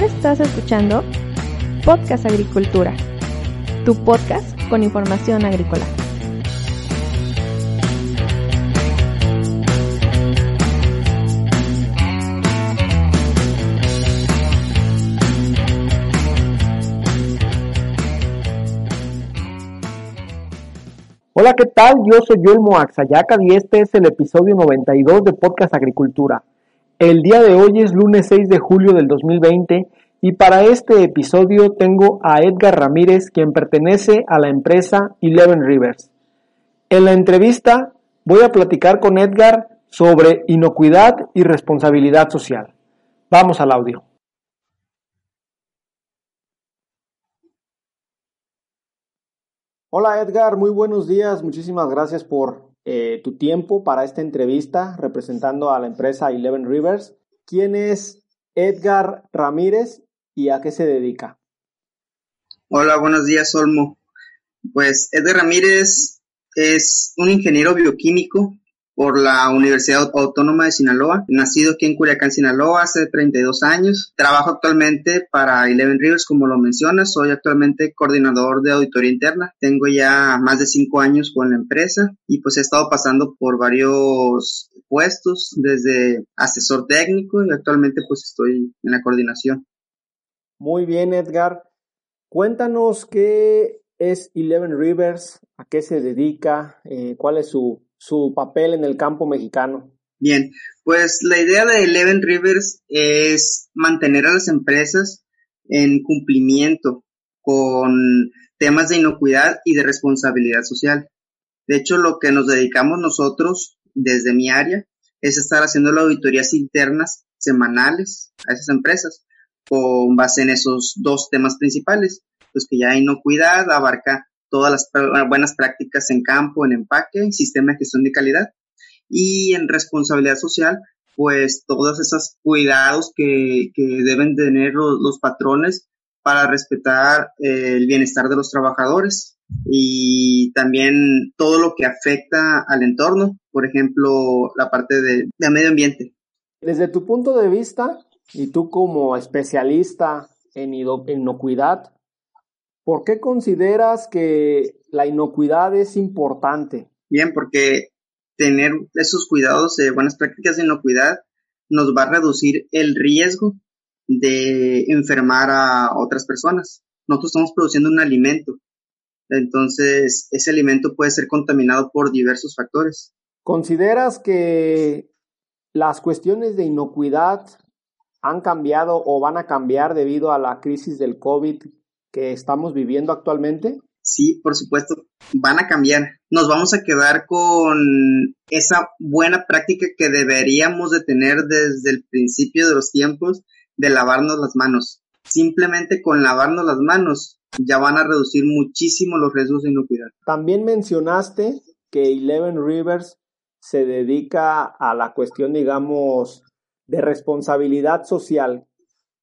Estás escuchando Podcast Agricultura, tu podcast con información agrícola. Hola, ¿qué tal? Yo soy Joel Moaxayaca y este es el episodio 92 de Podcast Agricultura. El día de hoy es lunes 6 de julio del 2020 y para este episodio tengo a Edgar Ramírez, quien pertenece a la empresa Eleven Rivers. En la entrevista voy a platicar con Edgar sobre inocuidad y responsabilidad social. Vamos al audio. Hola Edgar, muy buenos días. Muchísimas gracias por eh, tu tiempo para esta entrevista representando a la empresa Eleven Rivers. ¿Quién es Edgar Ramírez y a qué se dedica? Hola, buenos días, Olmo. Pues Edgar Ramírez es un ingeniero bioquímico por la Universidad Autónoma de Sinaloa, nacido aquí en Culiacán, Sinaloa, hace 32 años. Trabajo actualmente para Eleven Rivers, como lo mencionas. Soy actualmente coordinador de auditoría interna. Tengo ya más de 5 años con la empresa y pues he estado pasando por varios puestos, desde asesor técnico y actualmente pues estoy en la coordinación. Muy bien, Edgar. Cuéntanos qué es Eleven Rivers, a qué se dedica, eh, cuál es su su papel en el campo mexicano? Bien, pues la idea de Eleven Rivers es mantener a las empresas en cumplimiento con temas de inocuidad y de responsabilidad social. De hecho, lo que nos dedicamos nosotros desde mi área es estar haciendo las auditorías internas semanales a esas empresas con base en esos dos temas principales, pues que ya inocuidad abarca todas las buenas prácticas en campo, en empaque, sistema de gestión de calidad y en responsabilidad social, pues todos esos cuidados que, deben tener los, patrones para respetar eh, el bienestar de los trabajadores y también todo lo que afecta al entorno, por ejemplo, la parte de, medio ambiente. Desde tu punto de vista, y tú como especialista en inocuidad, ¿Por qué consideras que la inocuidad es importante? Bien, porque tener esos cuidados de buenas prácticas de inocuidad nos va a reducir el riesgo de enfermar a otras personas. Nosotros estamos produciendo un alimento, entonces ese alimento puede ser contaminado por diversos factores. ¿Consideras que las cuestiones de inocuidad han cambiado o van a cambiar debido a la crisis del COVID que estamos viviendo actualmente? Sí, por supuesto, van a cambiar. Nos vamos a quedar con esa buena práctica que deberíamos de tener desde el principio de los tiempos de lavarnos las manos. Simplemente con lavarnos las manos ya van a reducir muchísimo los riesgos de inocuidad. También mencionaste que Eleven Rivers se dedica a la cuestión, digamos, de responsabilidad social.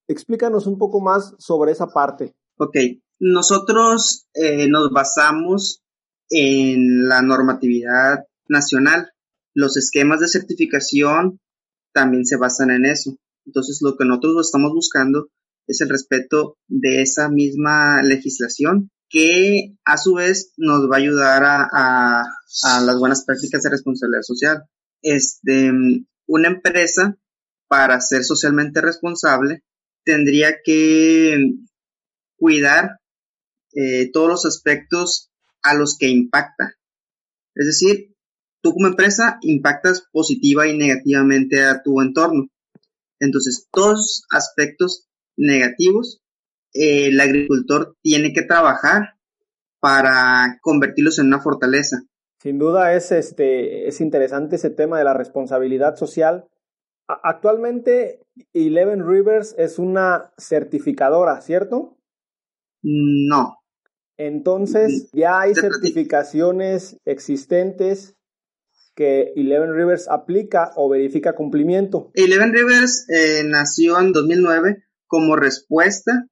Explícanos un poco más sobre esa parte. Ok, nosotros eh, nos basamos en la normatividad nacional. Los esquemas de certificación también se basan en eso. Entonces, lo que nosotros estamos buscando es el respeto de esa misma legislación que a su vez nos va a ayudar a, a las buenas prácticas de responsabilidad social. Este, una empresa, para ser socialmente responsable, tendría que cuidar eh, todos los aspectos a los que impacta. Es decir, tú como empresa impactas positiva y negativamente a tu entorno. Entonces, todos aspectos negativos, eh, el agricultor tiene que trabajar para convertirlos en una fortaleza. Sin duda es, este, es interesante ese tema de la responsabilidad social. Actualmente, Eleven Rivers es una certificadora, ¿cierto? No. Entonces, ya hay certificaciones existentes que Eleven Rivers aplica o verifica cumplimiento. Eleven Rivers eh, nació en 2009 como respuesta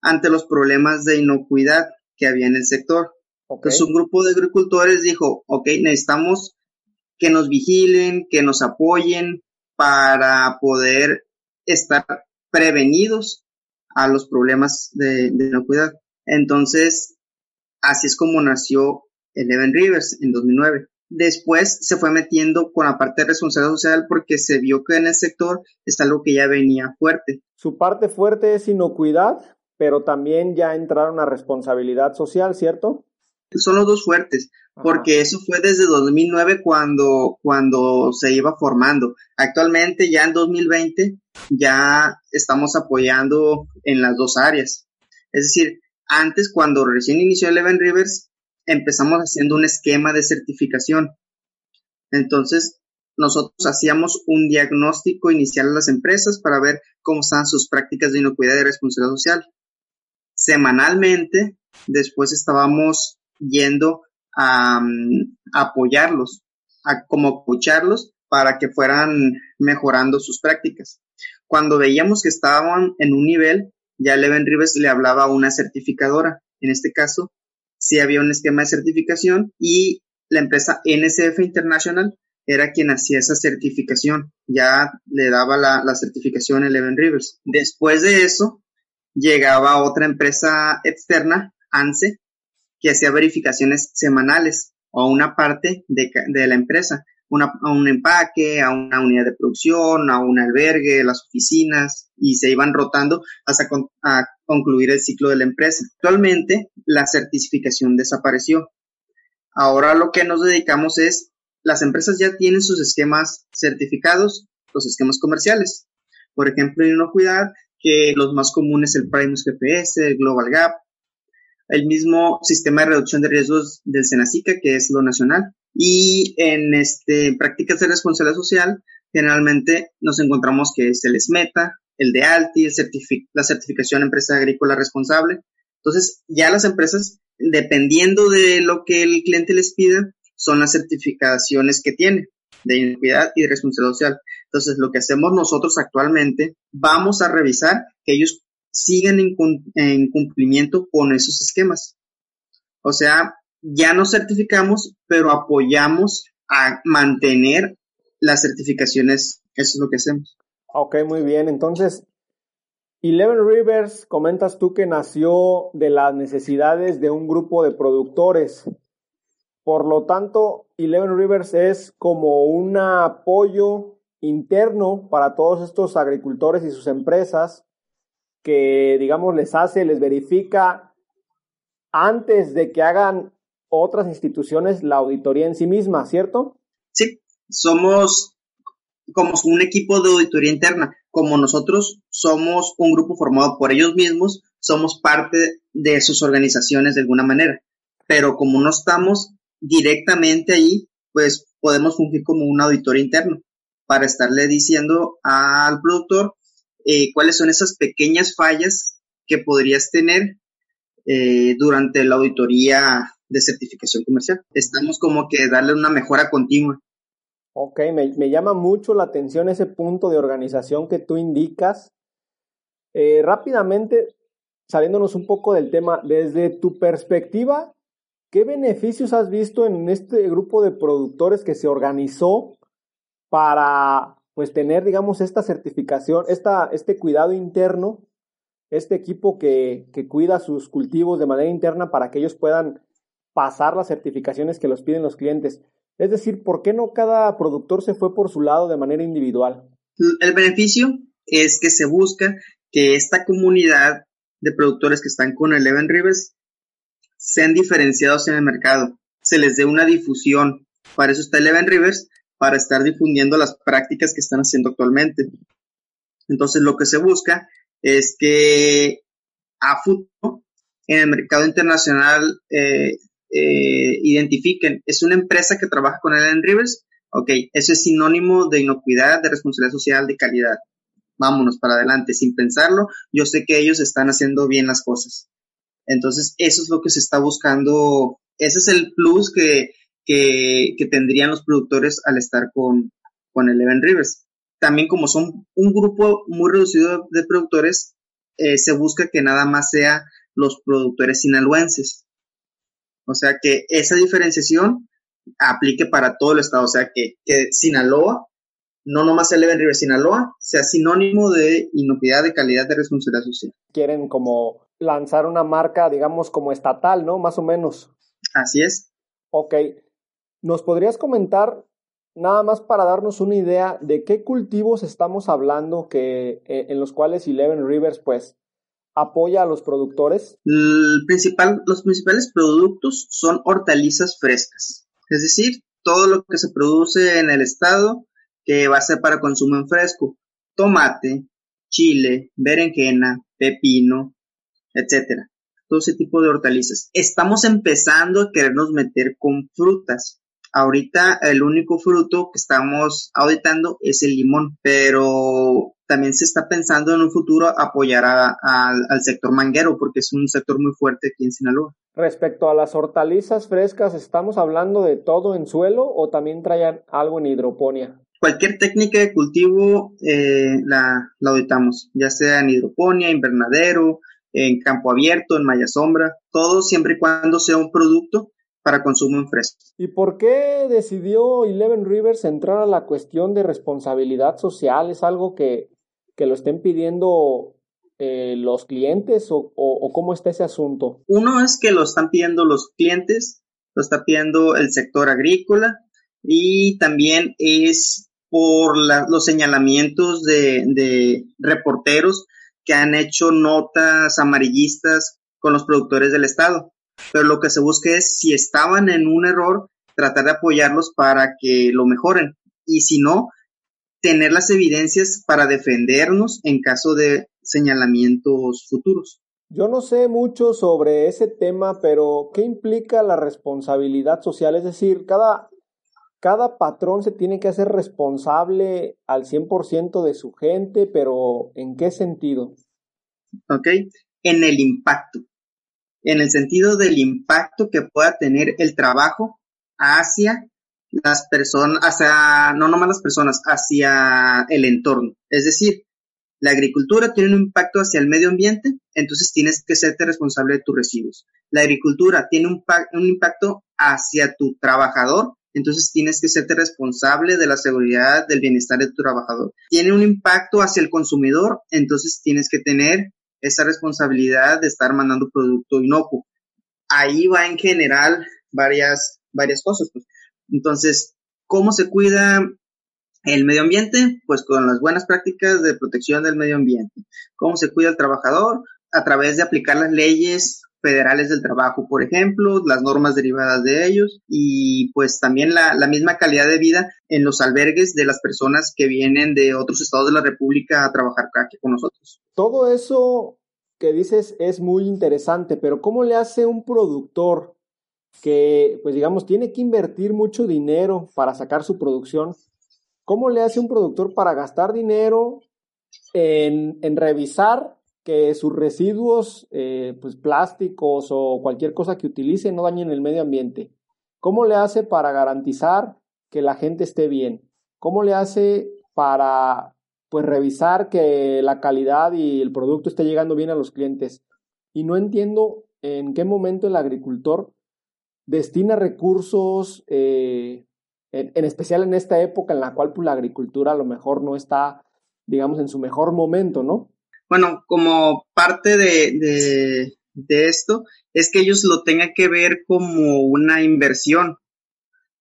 ante los problemas de inocuidad que había en el sector. Entonces, un grupo de agricultores dijo, ok, necesitamos que nos vigilen, que nos apoyen para poder estar prevenidos a los problemas de, inocuidad. Entonces, así es como nació Eleven Rivers en 2009. Después se fue metiendo con la parte de responsabilidad social porque se vio que en el sector es algo que ya venía fuerte. Su parte fuerte es inocuidad, pero también ya entraron a responsabilidad social, ¿cierto? Son los dos fuertes, porque eso fue desde 2009 cuando, cuando se iba formando. Actualmente ya en 2020 ya estamos apoyando en las dos áreas. Es decir, antes cuando recién inició Eleven Rivers empezamos haciendo un esquema de certificación. Entonces, nosotros hacíamos un diagnóstico inicial a las empresas para ver cómo estaban sus prácticas de inocuidad y responsabilidad social. Semanalmente, después estábamos yendo a, apoyarlos, a como escucharlos para que fueran mejorando sus prácticas. Cuando veíamos que estaban en un nivel, ya Leven Rivers le hablaba a una certificadora. En este caso, sí había un esquema de certificación y la empresa NSF International era quien hacía esa certificación, ya le daba la, la certificación Eleven Rivers. Después de eso, llegaba otra empresa externa, ANSE, que hacía verificaciones semanales o una parte de, de la empresa, una, a un empaque, a una unidad de producción, a un albergue, las oficinas, y se iban rotando hasta con, a concluir el ciclo de la empresa. Actualmente, la certificación desapareció. Ahora lo que nos dedicamos es, las empresas ya tienen sus esquemas certificados, los esquemas comerciales. Por ejemplo, en inocuidad, que los más comunes el Primus GPS, el Global Gap, el mismo sistema de reducción de riesgos del Senacica, que es lo nacional. Y en este, prácticas de responsabilidad social, generalmente nos encontramos que es el SMETA, el de ALTI, la certificación empresa agrícola responsable. Entonces, ya las empresas, dependiendo de lo que el cliente les pida, son las certificaciones que tiene de inocuidad y de responsabilidad social. Entonces, lo que hacemos nosotros actualmente, vamos a revisar que ellos sigan en, en cumplimiento con esos esquemas. O sea, ya nos certificamos, pero apoyamos a mantener las certificaciones. Eso es lo que hacemos. Ok, muy bien. Entonces, Eleven Rivers, comentas tú que nació de las necesidades de un grupo de productores. Por lo tanto, Eleven Rivers es como un apoyo interno para todos estos agricultores y sus empresas que, digamos, les hace, les verifica antes de que hagan otras instituciones la auditoría en sí misma, ¿cierto? Sí, somos como un equipo de auditoría interna. Como nosotros somos un grupo formado por ellos mismos, somos parte de sus organizaciones de alguna manera. Pero como no estamos directamente ahí, pues podemos fungir como un auditor interno para estarle diciendo al productor eh, cuáles son esas pequeñas fallas que podrías tener eh, durante la auditoría de certificación comercial. Estamos como que darle una mejora continua. Ok, me, me llama mucho la atención ese punto de organización que tú indicas. Eh, rápidamente, saliéndonos un poco del tema, desde tu perspectiva, ¿qué beneficios has visto en este grupo de productores que se organizó para pues tener, digamos, esta certificación, esta, este cuidado interno, este equipo que, que cuida sus cultivos de manera interna para que ellos puedan pasar las certificaciones que los piden los clientes. Es decir, ¿por qué no cada productor se fue por su lado de manera individual? El beneficio es que se busca que esta comunidad de productores que están con Eleven Rivers sean diferenciados en el mercado, se les dé una difusión. Para eso está Eleven Rivers, para estar difundiendo las prácticas que están haciendo actualmente. Entonces, lo que se busca es que a futuro en el mercado internacional eh, eh, identifiquen, es una empresa que trabaja con Ellen Rivers, ok, eso es sinónimo de inocuidad, de responsabilidad social, de calidad. Vámonos para adelante sin pensarlo. Yo sé que ellos están haciendo bien las cosas. Entonces, eso es lo que se está buscando. Ese es el plus que, que, tendrían los productores al estar con, con Eleven Rivers. También como son un grupo muy reducido de productores, eh, se busca que nada más sea los productores sinaloenses. O sea, que esa diferenciación aplique para todo el estado. O sea, que, Sinaloa no nomás Eleven River Sinaloa, sea sinónimo de inocuidad de calidad de responsabilidad social. Quieren como lanzar una marca, digamos, como estatal, ¿no? Más o menos. Así es. Ok. ¿Nos podrías comentar, nada más para darnos una idea, de qué cultivos estamos hablando que, eh, en los cuales Eleven Rivers, pues, apoya a los productores? Los principales productos son hortalizas frescas, es decir, todo lo que se produce en el estado que va a ser para consumo en fresco, tomate, chile, berenjena, pepino, etcétera. Todo ese tipo de hortalizas. Estamos empezando a querernos meter con frutas. Ahorita el único fruto que estamos auditando es el limón, pero también se está pensando en un futuro apoyar al sector manguero porque es un sector muy fuerte aquí en Sinaloa. Respecto a las hortalizas frescas, ¿estamos hablando de todo en suelo o también traen algo en hidroponía? Cualquier técnica de cultivo eh, la, auditamos, ya sea en hidroponía, invernadero, en campo abierto, en malla sombra, todo siempre y cuando sea un producto para consumo en fresco. ¿Y por qué decidió Eleven Rivers entrar a la cuestión de responsabilidad social? ¿Es algo que, que lo estén pidiendo eh, los clientes o, o, cómo está ese asunto? Uno es que lo están pidiendo los clientes, lo está pidiendo el sector agrícola y también es por los señalamientos de, reporteros que han hecho notas amarillistas con los productores del Estado. Pero lo que se busca es, si estaban en un error, tratar de apoyarlos para que lo mejoren. Y si no, tener las evidencias para defendernos en caso de señalamientos futuros. Yo no sé mucho sobre ese tema, pero ¿qué implica la responsabilidad social? Es decir, cada cada patrón se tiene que hacer responsable al 100% de su gente, pero ¿en qué sentido? Ok, en el impacto, en el sentido del impacto que pueda tener el trabajo hacia las personas, hacia, no nomás las personas, hacia el entorno. Es decir, la agricultura tiene un impacto hacia el medio ambiente, entonces tienes que serte responsable de tus residuos. La agricultura tiene un, un impacto hacia tu trabajador, entonces tienes que serte responsable de la seguridad, del bienestar de tu trabajador. Tiene un impacto hacia el consumidor, entonces tienes que tener esa responsabilidad de estar mandando producto inocuo. Ahí va en general varias, varias cosas. Pues. Entonces, ¿cómo se cuida el medio ambiente? Pues con las buenas prácticas de protección del medio ambiente. ¿Cómo se cuida el trabajador? A través de aplicar las leyes federales del trabajo, por ejemplo, las normas derivadas de ellos y pues también la, misma calidad de vida en los albergues de las personas que vienen de otros estados de la República a trabajar con nosotros. Todo eso que dices es muy interesante, pero ¿cómo le hace un productor que, pues digamos, tiene que invertir mucho dinero para sacar su producción? ¿Cómo le hace un productor para gastar dinero en, en revisar que sus residuos, eh, pues plásticos o cualquier cosa que utilice no dañen el medio ambiente. ¿Cómo le hace para garantizar que la gente esté bien? ¿Cómo le hace para pues revisar que la calidad y el producto esté llegando bien a los clientes? Y no entiendo en qué momento el agricultor destina recursos, eh, en, especial en esta época en la cual pues, la agricultura a lo mejor no está, digamos, en su mejor momento, ¿no? Bueno, como parte de, de, esto, es que ellos lo tengan que ver como una inversión.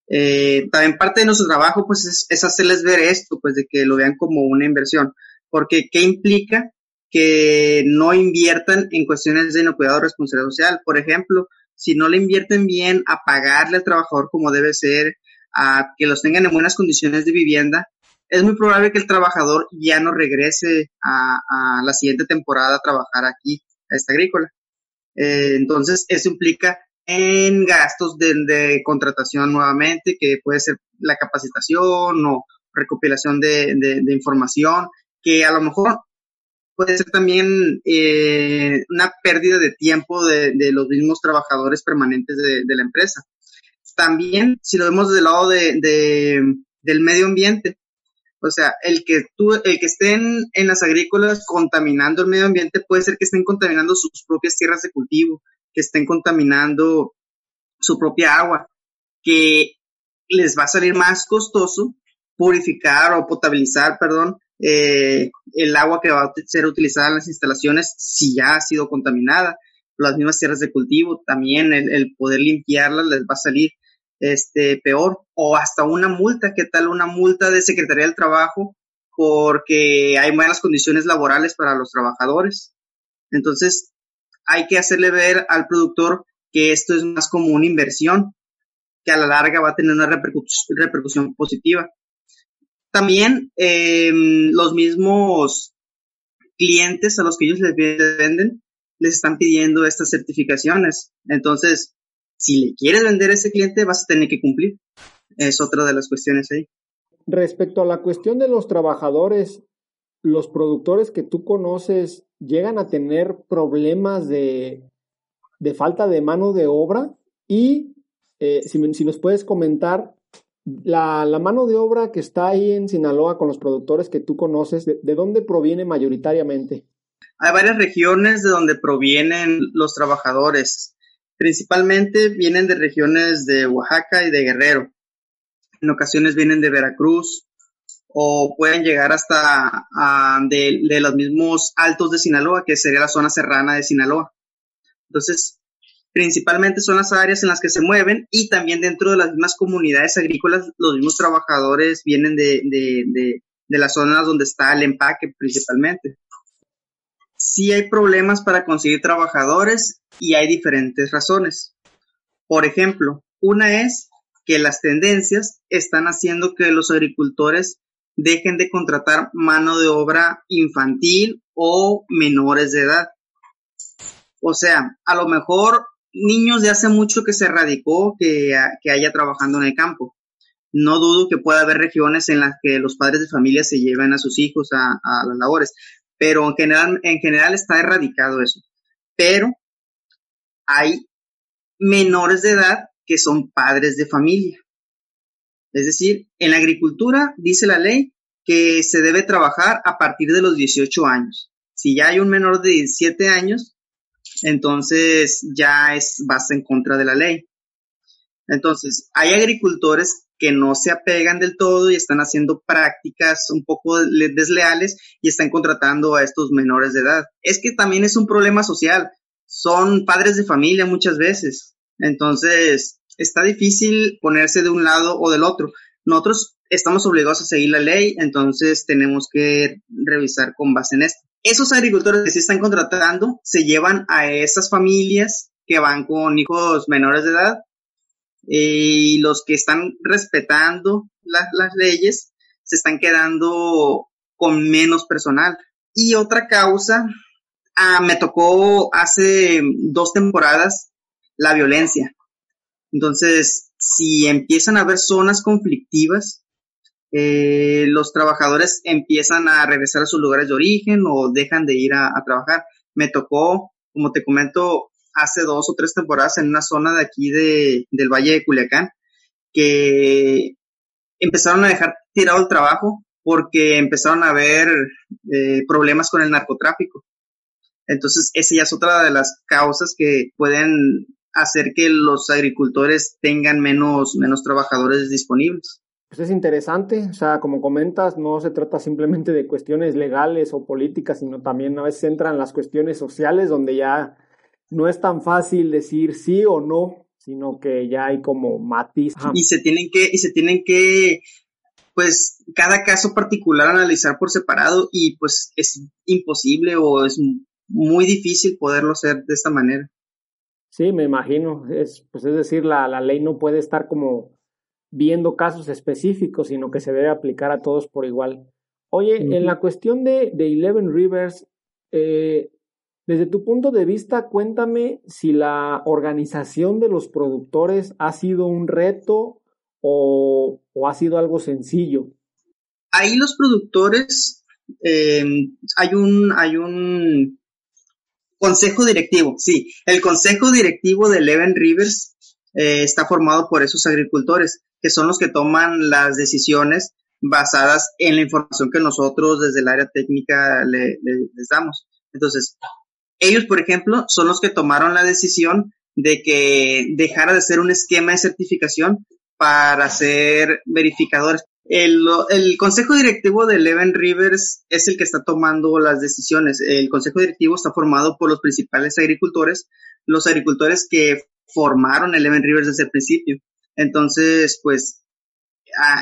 Eh, también parte de nuestro trabajo, pues, es, hacerles ver esto, pues, de que lo vean como una inversión. Porque, ¿qué implica? Que no inviertan en cuestiones de inocuidad o responsabilidad social. Por ejemplo, si no le invierten bien a pagarle al trabajador como debe ser, a que los tengan en buenas condiciones de vivienda, es muy probable que el trabajador ya no regrese a, la siguiente temporada a trabajar aquí, a esta agrícola. Eh, entonces, eso implica en gastos de, contratación nuevamente, que puede ser la capacitación o recopilación de, información, que a lo mejor puede ser también eh, una pérdida de tiempo de, los mismos trabajadores permanentes de, la empresa. También, si lo vemos del lado del medio ambiente, o sea, el que tú, el que estén en las agrícolas contaminando el medio ambiente puede ser que estén contaminando sus propias tierras de cultivo, que estén contaminando su propia agua, que les va a salir más costoso purificar o potabilizar, perdón, eh, el agua que va a ser utilizada en las instalaciones si ya ha sido contaminada. Las mismas tierras de cultivo, también el, poder limpiarlas les va a salir este, peor. O hasta una multa, ¿qué tal una multa de Secretaría del Trabajo? Porque hay malas condiciones laborales para los trabajadores. Entonces, hay que hacerle ver al productor que esto es más como una inversión, que a la larga va a tener una repercusión positiva. También em, los mismos clientes a los que ellos les venden les están pidiendo estas certificaciones. Entonces, si le quieres vender a ese cliente, vas a tener que cumplir. Es otra de las cuestiones ahí. Respecto a la cuestión de los trabajadores, los productores que tú conoces llegan a tener problemas de, de falta de mano de obra y eh, si, si, nos puedes comentar la, la, mano de obra que está ahí en Sinaloa con los productores que tú conoces, ¿de, dónde proviene mayoritariamente? Hay varias regiones de donde provienen los trabajadores. Principalmente vienen de regiones de Oaxaca y de Guerrero. En ocasiones vienen de Veracruz o pueden llegar hasta de, de los mismos altos de Sinaloa, que sería la zona serrana de Sinaloa. Entonces, principalmente son las áreas en las que se mueven y también dentro de las mismas comunidades agrícolas los mismos trabajadores vienen de, de, de, las zonas donde está el empaque principalmente. Sí hay problemas para conseguir trabajadores y hay diferentes razones. Por ejemplo, una es que las tendencias están haciendo que los agricultores dejen de contratar mano de obra infantil o menores de edad. O sea, a lo mejor niños de hace mucho que se radicó que, que haya trabajando en el campo. No dudo que pueda haber regiones en las que los padres de familia se lleven a sus hijos a, a las labores, pero en general, en general está erradicado eso. Pero hay menores de edad que son padres de familia. Es decir, en la agricultura dice la ley que se debe trabajar a partir de los 18 años. Si ya hay un menor de 17 años, entonces ya es base en contra de la ley. Entonces, hay agricultores que no se apegan del todo y están haciendo prácticas un poco desleales y están contratando a estos menores de edad. Es que también es un problema social. Son padres de familia muchas veces. Entonces, está difícil ponerse de un lado o del otro. Nosotros estamos obligados a seguir la ley, entonces tenemos que revisar con base en esto esos agricultores que se están contratando se llevan a esas familias que van con hijos menores de edad y los que están respetando las leyes se están quedando con menos personal. Y otra causa, ah, me tocó hace dos temporadas la violencia. Entonces, si empiezan a haber zonas conflictivas, eh, los trabajadores empiezan a regresar a sus lugares de origen o dejan de ir a, trabajar. Me tocó, como te comento, hace dos o tres temporadas en una zona de aquí de, del Valle de Culiacán, que empezaron a dejar tirado el trabajo porque empezaron a haber eh, problemas con el narcotráfico. Entonces, esa ya es otra de las causas que pueden hacer que los agricultores tengan menos, menos trabajadores disponibles. Pues es interesante, o sea, como comentas, no se trata simplemente de cuestiones legales o políticas, sino también a veces entran las cuestiones sociales donde ya no es tan fácil decir sí o no, sino que ya hay como matiz. Y se tienen que, y se tienen que, pues, cada caso particular analizar por separado y pues es imposible o es muy difícil poderlo hacer de esta manera. Sí, me imagino. Es, pues es decir, la, la ley no puede estar como viendo casos específicos, sino que se debe aplicar a todos por igual. Oye, en la cuestión de, de Eleven Rivers, eh, desde tu punto de vista, cuéntame si la organización de los productores ha sido un reto o, ha sido algo sencillo. Ahí los productores, eh, hay un, hay un consejo directivo, sí, el consejo directivo de Eleven Rivers eh, está formado por esos agricultores que son los que toman las decisiones basadas en la información que nosotros desde el área técnica le, les damos. Entonces, ellos, por ejemplo, son los que tomaron la decisión de que dejara de ser un esquema de certificación para ser verificadores. El, consejo directivo de Eleven Rivers es el que está tomando las decisiones. El consejo directivo está formado por los principales agricultores, los agricultores que formaron Eleven Rivers desde el principio. Entonces, pues,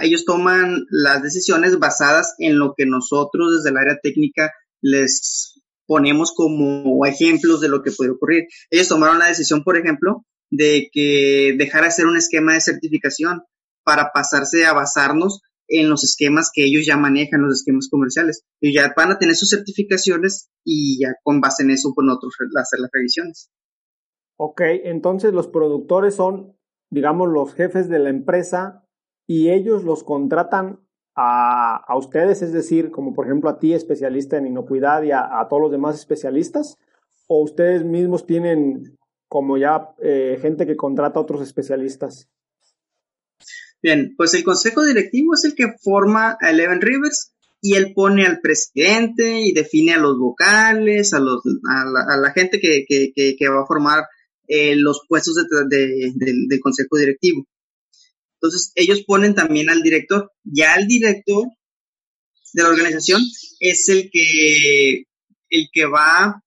ellos toman las decisiones basadas en lo que nosotros desde el área técnica les ponemos como ejemplos de lo que puede ocurrir. Ellos tomaron la decisión, por ejemplo, de que dejar de hacer un esquema de certificación para pasarse a basarnos en los esquemas que ellos ya manejan, los esquemas comerciales. Y ya van a tener sus certificaciones y ya con base en eso, con otros hacer las revisiones. Ok, entonces los productores son, digamos, los jefes de la empresa y ellos los contratan a, a ustedes, es decir, como por ejemplo a ti, especialista en inocuidad, y a, todos los demás especialistas, o ustedes mismos tienen como ya eh, gente que contrata a otros especialistas. Bien, pues el consejo directivo es el que forma a Eleven Rivers y él pone al presidente y define a los vocales, a, los, a, la, gente que, que, que, va a formar eh, los puestos de, del consejo directivo. Entonces, ellos ponen también al director. Ya el director de la organización es el que, el que va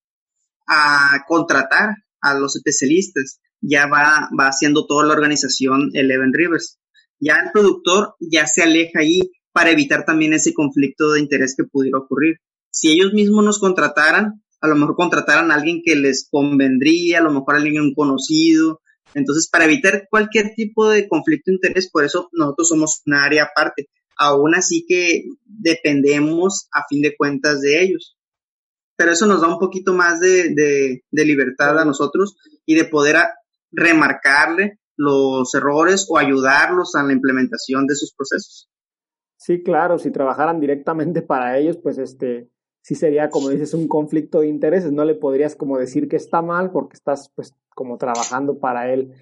a contratar a los especialistas. Ya va, va haciendo toda la organización Eleven Rivers. Ya el productor ya se aleja ahí para evitar también ese conflicto de interés que pudiera ocurrir. Si ellos mismos nos contrataran, a lo mejor contrataran a alguien que les convendría, a lo mejor a alguien conocido. Entonces, para evitar cualquier tipo de conflicto de interés, por eso nosotros somos una área aparte. Aún así que dependemos a fin de cuentas de ellos. Pero eso nos da un poquito más de, de, libertad a nosotros y de poder remarcarle los errores o ayudarlos a la implementación de sus procesos. Sí, claro, si trabajaran directamente para ellos, pues este, sí sería, como dices, un conflicto de intereses. No le podrías como decir que está mal porque estás pues como trabajando para él.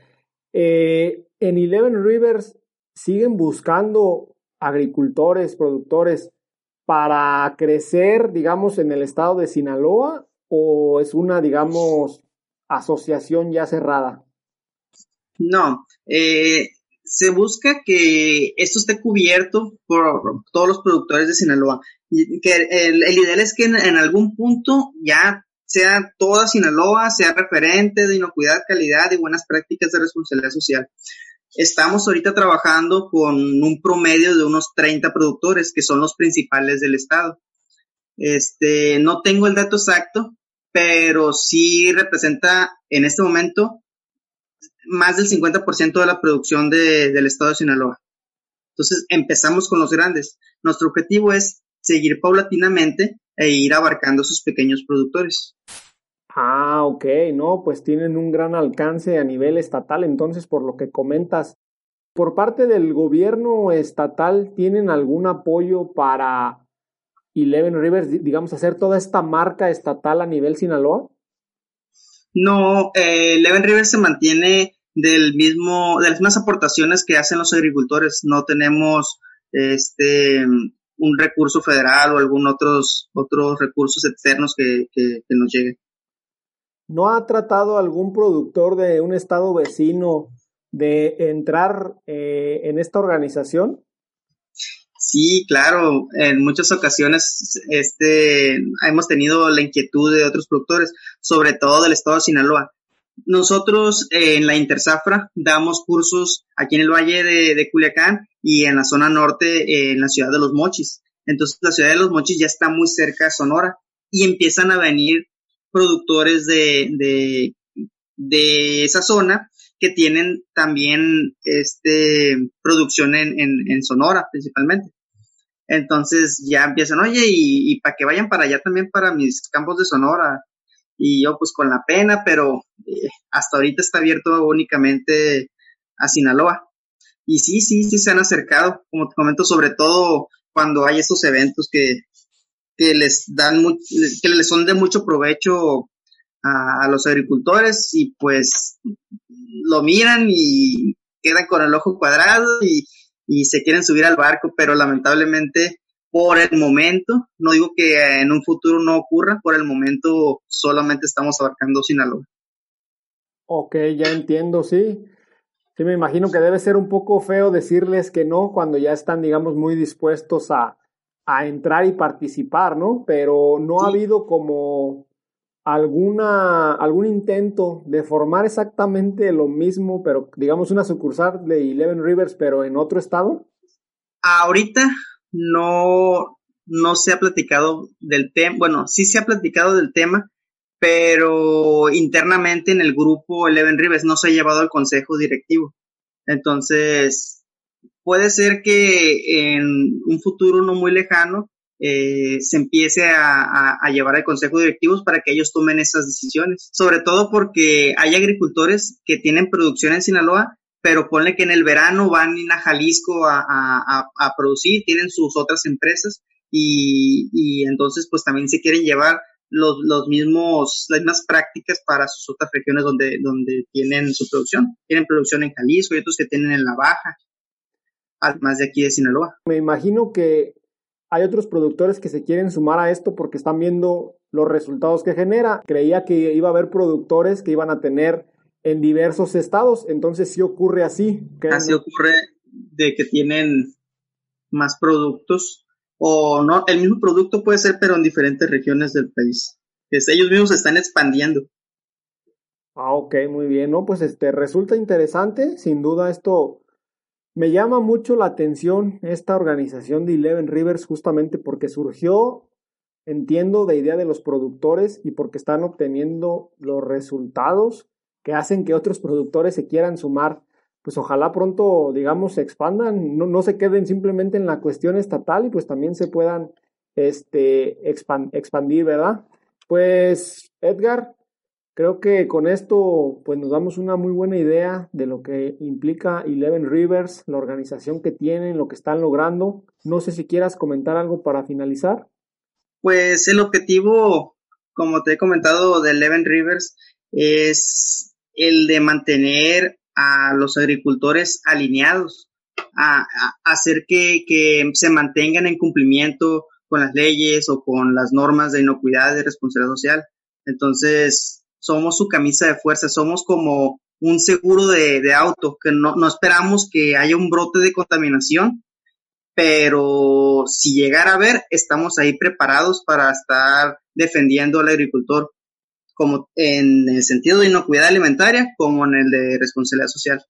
Eh, en Eleven Rivers siguen buscando agricultores, productores para crecer, digamos, en el estado de Sinaloa o es una, digamos, asociación ya cerrada? No, eh, se busca que esto esté cubierto por todos los productores de Sinaloa. Que el, ideal es que en, algún punto ya sea toda Sinaloa, sea referente de inocuidad, calidad y buenas prácticas de responsabilidad social. Estamos ahorita trabajando con un promedio de unos 30 productores que son los principales del estado. Este, no tengo el dato exacto, pero sí representa en este momento más del 50% de la producción del estado de Sinaloa. Entonces empezamos con los grandes. Nuestro objetivo es seguir paulatinamente e ir abarcando sus pequeños productores. Ah, ok, no, pues tienen un gran alcance a nivel estatal, entonces por lo que comentas, por parte del gobierno estatal, ¿tienen algún apoyo para Eleven Rivers, digamos, hacer toda esta marca estatal a nivel Sinaloa? No, eh, Eleven Rivers se mantiene del mismo, de las mismas aportaciones que hacen los agricultores. No tenemos este un recurso federal o algún otros, otros recursos externos que, que, nos lleguen. ¿No ha tratado algún productor de un estado vecino de entrar eh, en esta organización? Sí, claro, en muchas ocasiones este, hemos tenido la inquietud de otros productores, sobre todo del estado de Sinaloa. Nosotros eh, en la Intersafra damos cursos aquí en el Valle de, Culiacán y en la zona norte, en la ciudad de Los Mochis. Entonces la ciudad de Los Mochis ya está muy cerca de Sonora y empiezan a venir productores de, de, de esa zona que tienen también este producción en, en, Sonora principalmente. Entonces ya empiezan, oye, y, para que vayan para allá también para mis campos de Sonora, y yo pues con la pena, pero eh, hasta ahorita está abierto únicamente a Sinaloa. Y sí, sí, sí se han acercado, como te comento, sobre todo cuando hay estos eventos que, que les dan, que les son de mucho provecho a, los agricultores y pues lo miran y quedan con el ojo cuadrado y, y se quieren subir al barco, pero lamentablemente por el momento, no digo que en un futuro no ocurra, por el momento solamente estamos abarcando Sinaloa. Ok, ya entiendo, sí. Sí, me imagino que debe ser un poco feo decirles que no cuando ya están, digamos, muy dispuestos a, a entrar y participar, ¿no? Pero no ha habido como alguna, algún intento de formar exactamente lo mismo, pero digamos una sucursal de Eleven Rivers, pero en otro estado. Ahorita no, no se ha platicado del tema, bueno, sí se ha platicado del tema, pero internamente en el grupo Eleven Rivers no se ha llevado al consejo directivo. Entonces, puede ser que en un futuro no muy lejano eh, se empiece a, llevar al consejo directivos para que ellos tomen esas decisiones. Sobre todo porque hay agricultores que tienen producción en Sinaloa, pero ponle que en el verano van a Jalisco a, producir, tienen sus otras empresas y, entonces pues también se quieren llevar los, mismos, las mismas prácticas para sus otras regiones donde, donde tienen su producción. Tienen producción en Jalisco y otros que tienen en la Baja, además de aquí de Sinaloa. Me imagino que hay otros productores que se quieren sumar a esto porque están viendo los resultados que genera. Creía que iba a haber productores que iban a tener en diversos estados, entonces sí ocurre así. Así ocurre de que tienen más productos o no, el mismo producto puede ser pero en diferentes regiones del país. Es, ellos mismos se están expandiendo. Ah, ok, muy bien, ¿no? Pues este resulta interesante, sin duda esto me llama mucho la atención esta organización de Eleven Rivers justamente porque surgió, entiendo, de idea de los productores y porque están obteniendo los resultados que hacen que otros productores se quieran sumar. Pues ojalá pronto, digamos, se expandan, no, no se queden simplemente en la cuestión estatal y pues también se puedan este, expandir, ¿verdad? Pues Edgar, Creo que con esto pues nos damos una muy buena idea de lo que implica Eleven Rivers, la organización que tienen, lo que están logrando. No sé si quieras comentar algo para finalizar. Pues el objetivo, como te he comentado, de Eleven Rivers es el de mantener a los agricultores alineados, a, hacer que, que se mantengan en cumplimiento con las leyes o con las normas de inocuidad y responsabilidad social. Entonces, somos su camisa de fuerza, somos como un seguro de, auto, que no, no, esperamos que haya un brote de contaminación, pero si llegara a haber, estamos ahí preparados para estar defendiendo al agricultor, como en el sentido de inocuidad alimentaria, como en el de responsabilidad social.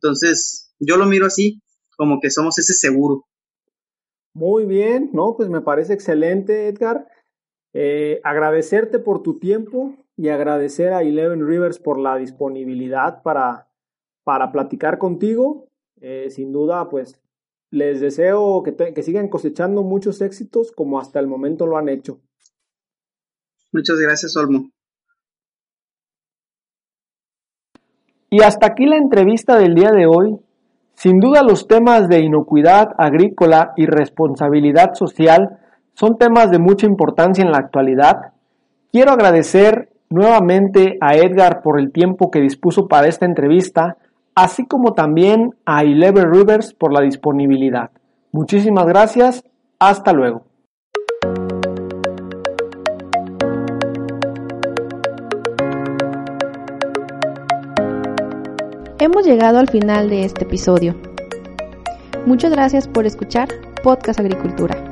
Entonces, yo lo miro así, como que somos ese seguro. Muy bien, no, pues me parece excelente, Edgar. Eh, agradecerte por tu tiempo, y agradecer a Eleven Rivers por la disponibilidad para, para platicar contigo. Eh, sin duda, pues les deseo que, que sigan cosechando muchos éxitos como hasta el momento lo han hecho. Muchas gracias, Olmo. Y hasta aquí la entrevista del día de hoy. Sin duda los temas de inocuidad agrícola y responsabilidad social son temas de mucha importancia en la actualidad. Quiero agradecer nuevamente a Edgar por el tiempo que dispuso para esta entrevista, así como también a Eleven Rivers por la disponibilidad. Muchísimas gracias, hasta luego. Hemos llegado al final de este episodio. Muchas gracias por escuchar Podcast Agricultura.